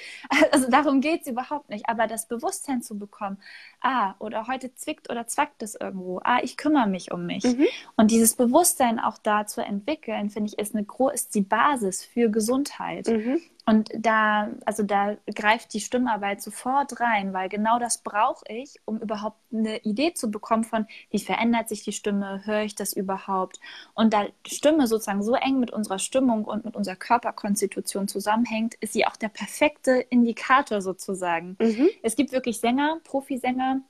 Also darum geht es überhaupt nicht. Aber das Bewusstsein zu bekommen, ah, oder heute zwickt oder zwackt es irgendwo. Ah, ich kümmere mich um mich. Mhm. Und dieses Bewusstsein auch da zu entwickeln, finde ich, ist, eine ist die Basis für Gesundheit. Mhm. Und da, also da greift die Stimmarbeit sofort rein, weil genau das brauche ich, um überhaupt eine Idee zu bekommen von, wie verändert sich die Stimme, höre ich das überhaupt? Und da Stimme sozusagen so eng mit unserer Stimmung und mit unserer Körperkonstitution zusammenhängt, ist sie auch der perfekte Indikator sozusagen. Mhm. Es gibt wirklich Sänger, Profisänger,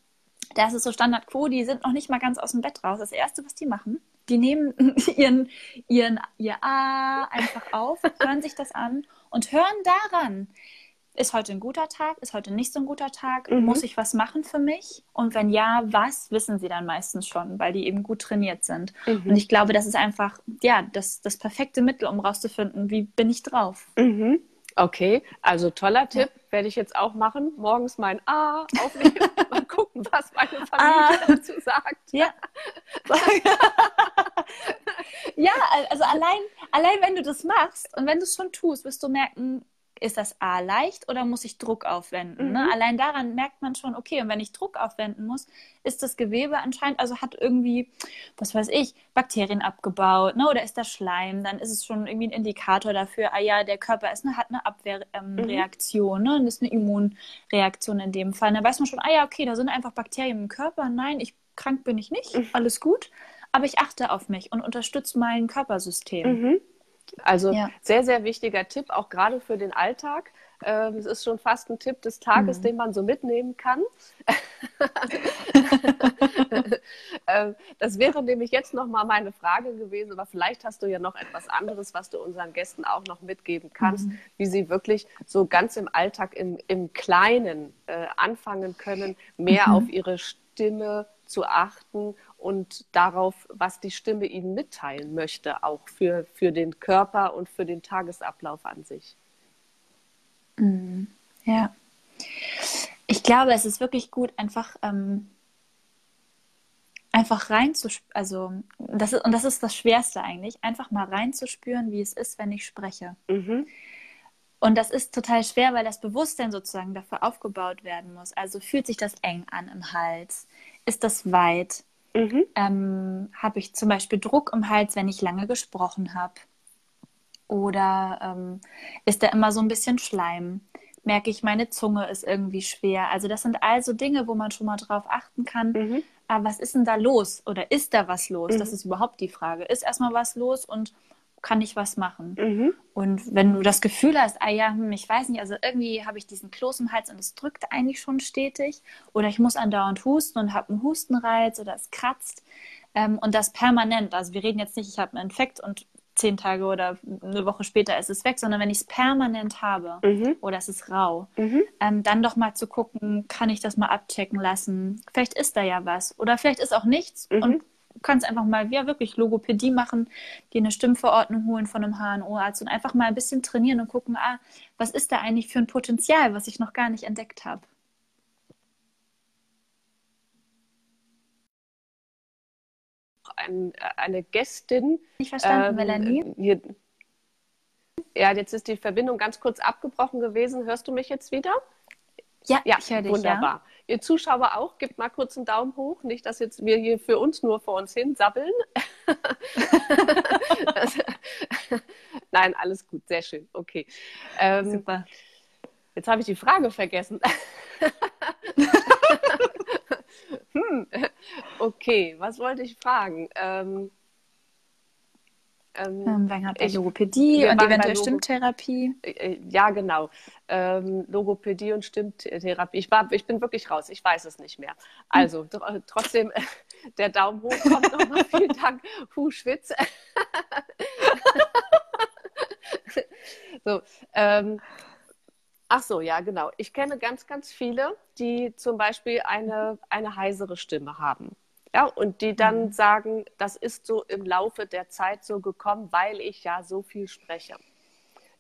da ist so Standard Quo, die sind noch nicht mal ganz aus dem Bett raus. Das Erste, was die machen, die nehmen ihren, ihren, ihr A einfach auf, hören sich das an und hören daran, ist heute ein guter Tag, ist heute nicht so ein guter Tag, mhm. muss ich was machen für mich? Und wenn ja, was, wissen sie dann meistens schon, weil die eben gut trainiert sind. Mhm. Und ich glaube, das ist einfach, ja, das, das perfekte Mittel, um rauszufinden, wie bin ich drauf. Mhm. Okay, also toller Tipp, ja. werde ich jetzt auch machen. Morgens mein A aufnehmen, mal gucken, was meine Familie ah. dazu sagt. Ja. ja, also allein, allein wenn du das machst und wenn du es schon tust, wirst du merken, ist das A leicht oder muss ich Druck aufwenden? Ne? Mhm. Ne? Allein daran merkt man schon, okay, und wenn ich Druck aufwenden muss, ist das Gewebe anscheinend, also hat irgendwie, was weiß ich, Bakterien abgebaut, ne? oder ist das Schleim, dann ist es schon irgendwie ein Indikator dafür, ah ja, der Körper ist, ne, hat eine Abwehrreaktion, ähm, mhm. ne? und ist eine Immunreaktion in dem Fall. Dann weiß man schon, ah ja, okay, da sind einfach Bakterien im Körper, nein, ich krank bin ich nicht, mhm. alles gut, aber ich achte auf mich und unterstütze mein Körpersystem. Also ja. sehr, sehr wichtiger Tipp, auch gerade für den Alltag. Ähm, es ist schon fast ein Tipp des Tages, mhm. den man so mitnehmen kann. Ähm, das wäre nämlich jetzt noch mal meine Frage gewesen, aber vielleicht hast du ja noch etwas anderes, was du unseren Gästen auch noch mitgeben kannst, mhm. wie sie wirklich so ganz im Alltag im, im Kleinen äh, anfangen können, mehr mhm. auf ihre Stimme zu achten und darauf, was die Stimme ihnen mitteilen möchte, auch für, für den Körper und für den Tagesablauf an sich. Mm, ja. Ich glaube, es ist wirklich gut, einfach, ähm, einfach reinzuspüren, also das ist, und das ist das Schwerste eigentlich, einfach mal reinzuspüren, wie es ist, wenn ich spreche. Mhm. Und das ist total schwer, weil das Bewusstsein sozusagen dafür aufgebaut werden muss. Also fühlt sich das eng an im Hals? Ist das weit? Mhm. Ähm, habe ich zum Beispiel Druck im Hals, wenn ich lange gesprochen habe? Oder ähm, ist da immer so ein bisschen Schleim? Merke ich, meine Zunge ist irgendwie schwer? Also das sind also Dinge, wo man schon mal drauf achten kann. Mhm. Aber was ist denn da los? Oder ist da was los? Mhm. Das ist überhaupt die Frage. Ist erstmal was los und kann ich was machen? Mhm. Und wenn du das Gefühl hast, ah ja, hm, ich weiß nicht, also irgendwie habe ich diesen Kloß im Hals und es drückt eigentlich schon stetig oder ich muss andauernd husten und habe einen Hustenreiz oder es kratzt ähm, und das permanent, also wir reden jetzt nicht, ich habe einen Infekt und zehn Tage oder eine Woche später ist es weg, sondern wenn ich es permanent habe mhm. oder es ist rau, mhm. ähm, dann doch mal zu gucken, kann ich das mal abchecken lassen? Vielleicht ist da ja was oder vielleicht ist auch nichts mhm. und kannst einfach mal ja, wirklich Logopädie machen, dir eine Stimmverordnung holen von einem HNO-Arzt und einfach mal ein bisschen trainieren und gucken, ah, was ist da eigentlich für ein Potenzial, was ich noch gar nicht entdeckt habe. Ein, eine Gästin. Nicht verstanden, ähm, Melanie? Hier, ja, jetzt ist die Verbindung ganz kurz abgebrochen gewesen. Hörst du mich jetzt wieder? Ja, ja ich höre dich. Wunderbar. Ja. Ihr Zuschauer auch, gebt mal kurz einen Daumen hoch. Nicht, dass jetzt wir hier für uns nur vor uns hin sabbeln. Nein, alles gut, sehr schön. Okay. Ähm, Super. Jetzt habe ich die Frage vergessen. hm. Okay, was wollte ich fragen? Ähm, ähm, ähm, wir haben ich, Logopädie und eventuell Stimmtherapie. Äh, äh, ja, genau. Ähm, Logopädie und Stimmtherapie. Ich, war, ich bin wirklich raus, ich weiß es nicht mehr. Also tr trotzdem, der Daumen hoch kommt nochmal. Vielen Dank. Puh, Schwitz. so, ähm, ach so, ja, genau. Ich kenne ganz, ganz viele, die zum Beispiel eine, eine heisere Stimme haben. Ja, und die dann mhm. sagen, das ist so im Laufe der Zeit so gekommen, weil ich ja so viel spreche.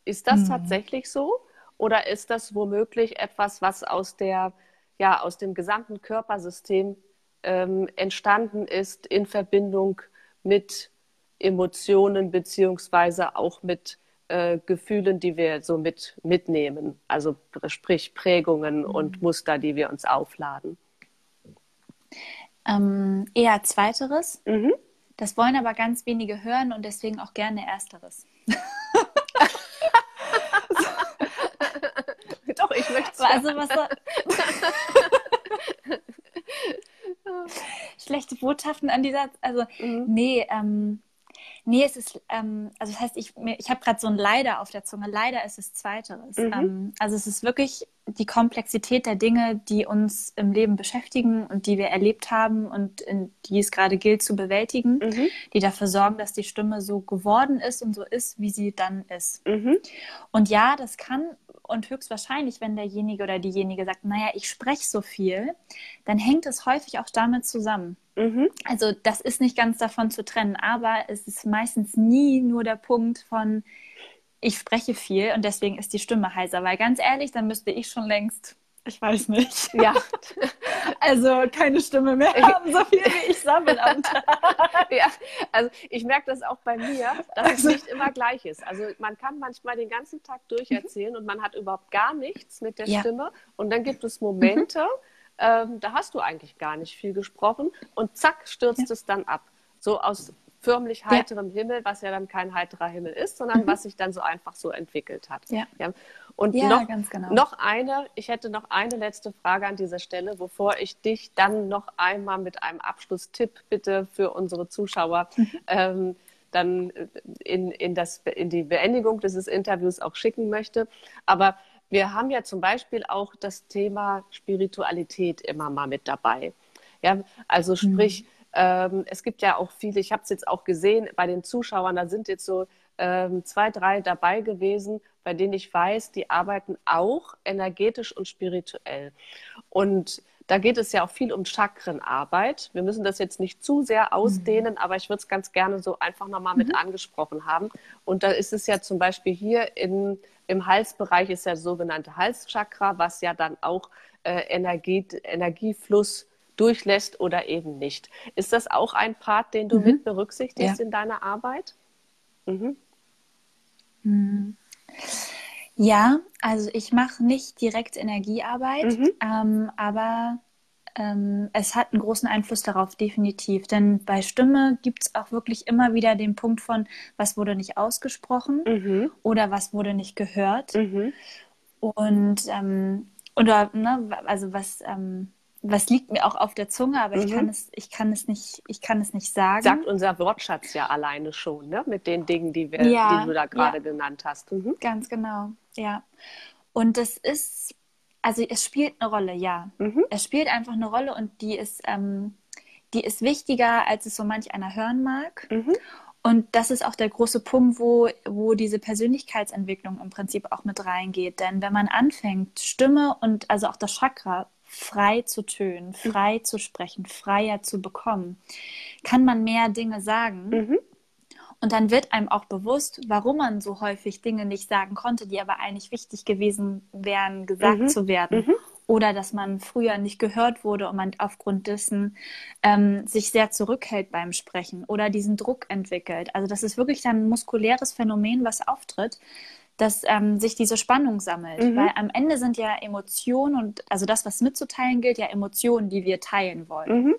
Ist das mhm. tatsächlich so? Oder ist das womöglich etwas, was aus, der, ja, aus dem gesamten Körpersystem ähm, entstanden ist in Verbindung mit Emotionen beziehungsweise auch mit äh, Gefühlen, die wir so mit, mitnehmen, also sprich Prägungen mhm. und Muster, die wir uns aufladen? Ähm, eher zweiteres. Mhm. Das wollen aber ganz wenige hören und deswegen auch gerne ersteres. Doch, ich möchte also was Schlechte Botschaften an dieser, also mhm. nee, ähm, Nee, es ist, ähm, also das heißt, ich, ich habe gerade so ein Leider auf der Zunge. Leider ist es Zweiteres. Mhm. Ähm, also es ist wirklich die Komplexität der Dinge, die uns im Leben beschäftigen und die wir erlebt haben und in, die es gerade gilt zu bewältigen, mhm. die dafür sorgen, dass die Stimme so geworden ist und so ist, wie sie dann ist. Mhm. Und ja, das kann und höchstwahrscheinlich, wenn derjenige oder diejenige sagt, naja, ich spreche so viel, dann hängt es häufig auch damit zusammen. Mhm. Also das ist nicht ganz davon zu trennen, aber es ist meistens nie nur der Punkt von, ich spreche viel und deswegen ist die Stimme heiser. Weil ganz ehrlich, dann müsste ich schon längst, ich weiß nicht. Ja. also keine Stimme mehr haben, so viel wie ich sammle am Tag. Ja, also ich merke das auch bei mir, dass also. es nicht immer gleich ist. Also man kann manchmal den ganzen Tag durcherzählen mhm. und man hat überhaupt gar nichts mit der ja. Stimme. Und dann gibt es Momente, mhm ähm, da hast du eigentlich gar nicht viel gesprochen und zack, stürzt ja. es dann ab. So aus förmlich heiterem ja. Himmel, was ja dann kein heiterer Himmel ist, sondern mhm. was sich dann so einfach so entwickelt hat. Ja. ja. Und noch, genau. noch eine, ich hätte noch eine letzte Frage an dieser Stelle, bevor ich dich dann noch einmal mit einem Abschlusstipp bitte für unsere Zuschauer mhm. ähm, dann in, in, das, in die Beendigung dieses Interviews auch schicken möchte. Aber wir haben ja zum Beispiel auch das Thema Spiritualität immer mal mit dabei. Ja, also sprich, mhm. ähm, es gibt ja auch viele, ich habe es jetzt auch gesehen bei den Zuschauern, da sind jetzt so ähm, zwei, drei dabei gewesen, bei denen ich weiß, die arbeiten auch energetisch und spirituell. Und da geht es ja auch viel um Chakrenarbeit. Wir müssen das jetzt nicht zu sehr ausdehnen, mhm. aber ich würde es ganz gerne so einfach nochmal mit mhm. angesprochen haben. Und da ist es ja zum Beispiel hier in im Halsbereich ist ja das sogenannte Halschakra, was ja dann auch äh, Energie, Energiefluss durchlässt oder eben nicht. Ist das auch ein Part, den du mhm. mit berücksichtigst ja. in deiner Arbeit? Mhm. Mhm. Ja, also ich mache nicht direkt Energiearbeit, mhm. ähm, aber ähm, es hat einen großen Einfluss darauf, definitiv. Denn bei Stimme gibt es auch wirklich immer wieder den Punkt von, was wurde nicht ausgesprochen mhm. oder was wurde nicht gehört. Mhm. Und ähm, oder ne, also was ähm, was liegt mir auch auf der Zunge, aber mhm. ich kann es, ich kann es nicht, ich kann es nicht sagen. Sagt unser Wortschatz ja alleine schon, ne? Mit den Dingen, die wir, ja, die du da gerade ja. genannt hast. Mhm. Ganz genau, ja. Und das ist, also es spielt eine Rolle, ja. Mhm. Es spielt einfach eine Rolle und die ist, ähm, die ist wichtiger, als es so manch einer hören mag. Mhm. Und das ist auch der große Punkt, wo, wo diese Persönlichkeitsentwicklung im Prinzip auch mit reingeht. Denn wenn man anfängt, Stimme und also auch das Chakra frei zu tönen, frei mhm. zu sprechen, freier zu bekommen, kann man mehr Dinge sagen. Mhm. Und dann wird einem auch bewusst, warum man so häufig Dinge nicht sagen konnte, die aber eigentlich wichtig gewesen wären, gesagt mhm. zu werden. Mhm. Oder dass man früher nicht gehört wurde und man aufgrund dessen ähm, sich sehr zurückhält beim Sprechen oder diesen Druck entwickelt. Also das ist wirklich dann ein muskuläres Phänomen, was auftritt, dass ähm, sich diese Spannung sammelt. Mhm. Weil am Ende sind ja Emotionen und also das, was mitzuteilen gilt, ja Emotionen, die wir teilen wollen. Mhm.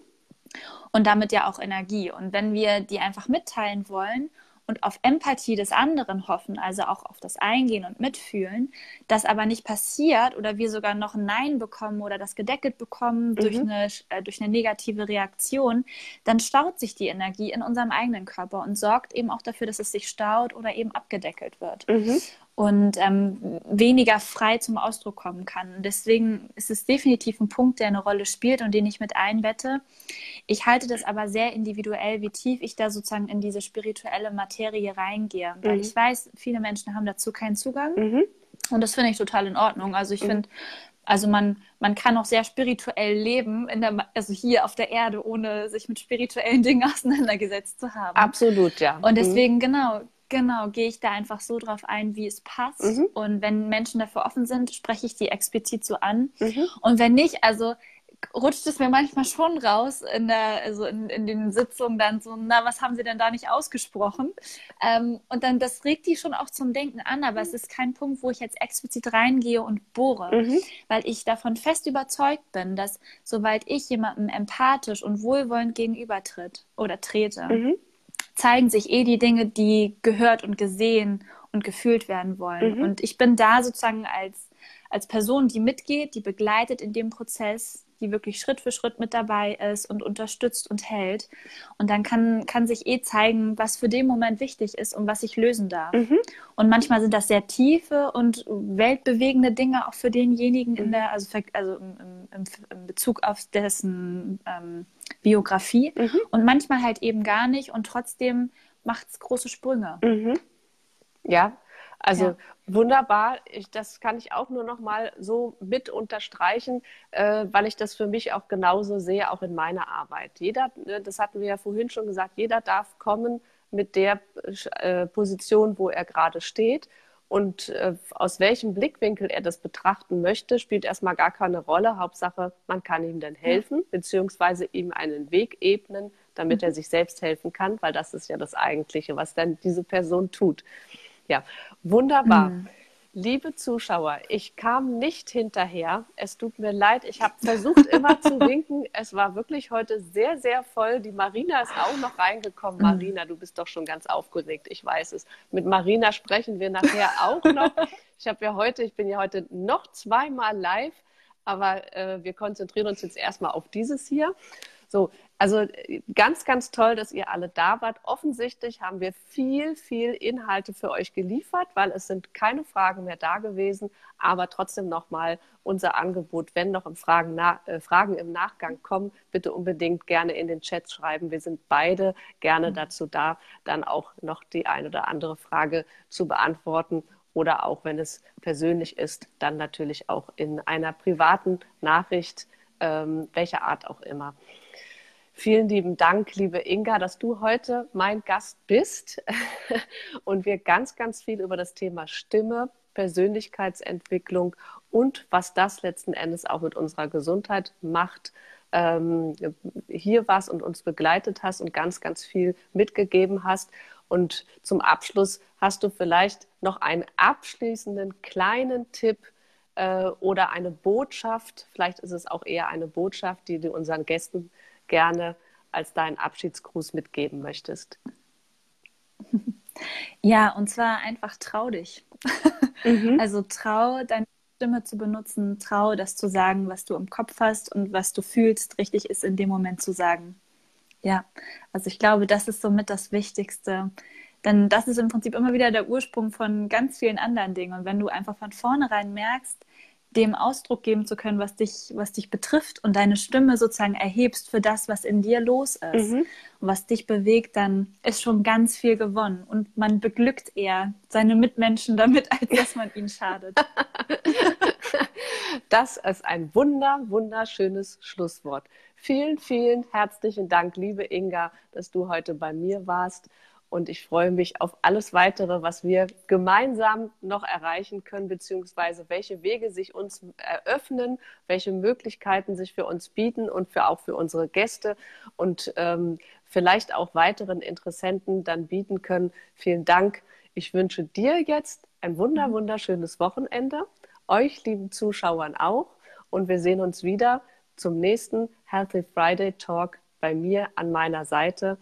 Und damit ja auch Energie. Und wenn wir die einfach mitteilen wollen und auf Empathie des anderen hoffen, also auch auf das Eingehen und Mitfühlen, das aber nicht passiert oder wir sogar noch ein Nein bekommen oder das gedeckelt bekommen mhm. durch, eine, äh, durch eine negative Reaktion, dann staut sich die Energie in unserem eigenen Körper und sorgt eben auch dafür, dass es sich staut oder eben abgedeckelt wird. Mhm und ähm, weniger frei zum Ausdruck kommen kann. Und deswegen ist es definitiv ein Punkt, der eine Rolle spielt und den ich mit einbette. Ich halte das aber sehr individuell, wie tief ich da sozusagen in diese spirituelle Materie reingehe. Weil mhm. ich weiß, viele Menschen haben dazu keinen Zugang. Mhm. Und das finde ich total in Ordnung. Also ich mhm. finde, also man, man kann auch sehr spirituell leben, in der, also hier auf der Erde, ohne sich mit spirituellen Dingen auseinandergesetzt zu haben. Absolut, ja. Und mhm. deswegen, genau, Genau, gehe ich da einfach so drauf ein, wie es passt. Mhm. Und wenn Menschen dafür offen sind, spreche ich die explizit so an. Mhm. Und wenn nicht, also rutscht es mir manchmal schon raus in der, also in, in den Sitzungen dann so, na, was haben sie denn da nicht ausgesprochen? Ähm, und dann, das regt die schon auch zum Denken an, aber es ist kein Punkt, wo ich jetzt explizit reingehe und bohre, mhm. weil ich davon fest überzeugt bin, dass soweit ich jemandem empathisch und wohlwollend gegenübertritt oder trete, mhm zeigen sich eh die Dinge, die gehört und gesehen und gefühlt werden wollen. Mhm. Und ich bin da sozusagen als, als Person, die mitgeht, die begleitet in dem Prozess, die wirklich Schritt für Schritt mit dabei ist und unterstützt und hält. Und dann kann, kann sich eh zeigen, was für den Moment wichtig ist und was ich lösen darf. Mhm. Und manchmal sind das sehr tiefe und weltbewegende Dinge auch für denjenigen in mhm. der, also, für, also im, im, im, Bezug auf dessen ähm, Biografie. Mhm. Und manchmal halt eben gar nicht und trotzdem macht es große Sprünge. Mhm. Ja, also ja. Wunderbar. Ich, das kann ich auch nur noch mal so mit unterstreichen, äh, weil ich das für mich auch genauso sehe, auch in meiner Arbeit. Jeder, ne, das hatten wir ja vorhin schon gesagt, jeder darf kommen mit der äh, Position, wo er gerade steht. Und äh, aus welchem Blickwinkel er das betrachten möchte, spielt erstmal gar keine Rolle. Hauptsache, man kann ihm dann helfen, ja. beziehungsweise ihm einen Weg ebnen, damit mhm. er sich selbst helfen kann, weil das ist ja das Eigentliche, was dann diese Person tut. Ja, wunderbar. Mhm. Liebe Zuschauer, ich kam nicht hinterher. Es tut mir leid. Ich habe versucht, immer zu winken. Es war wirklich heute sehr, sehr voll. Die Marina ist auch noch reingekommen. Mhm. Marina, du bist doch schon ganz aufgeregt. Ich weiß es. Mit Marina sprechen wir nachher auch noch. Ich habe ja heute, ich bin ja heute noch zweimal live, aber äh, wir konzentrieren uns jetzt erstmal auf dieses hier. So, also äh, ganz, ganz toll, dass ihr alle da wart. Offensichtlich haben wir viel, viel Inhalte für euch geliefert, weil es sind keine Fragen mehr da gewesen. Aber trotzdem nochmal unser Angebot, wenn noch Fragen, äh, Fragen, im Nachgang kommen, bitte unbedingt gerne in den Chat schreiben. Wir sind beide gerne mhm. dazu da, dann auch noch die eine oder andere Frage zu beantworten oder auch, wenn es persönlich ist, dann natürlich auch in einer privaten Nachricht, ähm, welcher Art auch immer. Vielen lieben Dank, liebe Inga, dass du heute mein Gast bist und wir ganz, ganz viel über das Thema Stimme, Persönlichkeitsentwicklung und was das letzten Endes auch mit unserer Gesundheit macht, ähm, hier warst und uns begleitet hast und ganz, ganz viel mitgegeben hast. Und zum Abschluss hast du vielleicht noch einen abschließenden kleinen Tipp äh, oder eine Botschaft. Vielleicht ist es auch eher eine Botschaft, die du unseren Gästen gerne als deinen Abschiedsgruß mitgeben möchtest. Ja, und zwar einfach trau dich. Mhm. Also trau deine Stimme zu benutzen, trau das zu sagen, was du im Kopf hast und was du fühlst, richtig ist in dem Moment zu sagen. Ja, also ich glaube, das ist somit das Wichtigste. Denn das ist im Prinzip immer wieder der Ursprung von ganz vielen anderen Dingen. Und wenn du einfach von vornherein merkst, dem Ausdruck geben zu können, was dich, was dich betrifft und deine Stimme sozusagen erhebst für das, was in dir los ist mhm. und was dich bewegt, dann ist schon ganz viel gewonnen. Und man beglückt eher seine Mitmenschen damit, als dass man ihnen schadet. Das ist ein wunder, wunderschönes Schlusswort. Vielen, vielen herzlichen Dank, liebe Inga, dass du heute bei mir warst. Und ich freue mich auf alles weitere, was wir gemeinsam noch erreichen können, beziehungsweise welche Wege sich uns eröffnen, welche Möglichkeiten sich für uns bieten und für auch für unsere Gäste und ähm, vielleicht auch weiteren Interessenten dann bieten können. Vielen Dank. Ich wünsche dir jetzt ein wunder, wunderschönes Wochenende, euch lieben Zuschauern auch. Und wir sehen uns wieder zum nächsten Healthy Friday Talk bei mir an meiner Seite.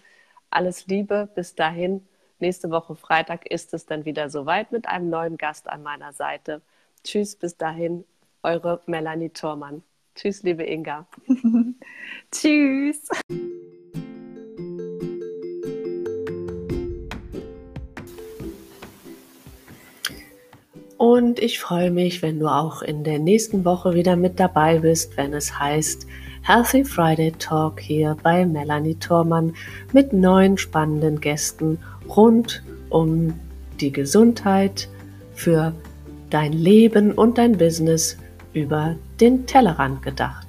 Alles Liebe, bis dahin. Nächste Woche Freitag ist es dann wieder soweit mit einem neuen Gast an meiner Seite. Tschüss, bis dahin, eure Melanie Thormann. Tschüss, liebe Inga. Tschüss. Und ich freue mich, wenn du auch in der nächsten Woche wieder mit dabei bist, wenn es heißt, Healthy Friday Talk hier bei Melanie Thormann mit neun spannenden Gästen rund um die Gesundheit für dein Leben und dein Business über den Tellerrand gedacht.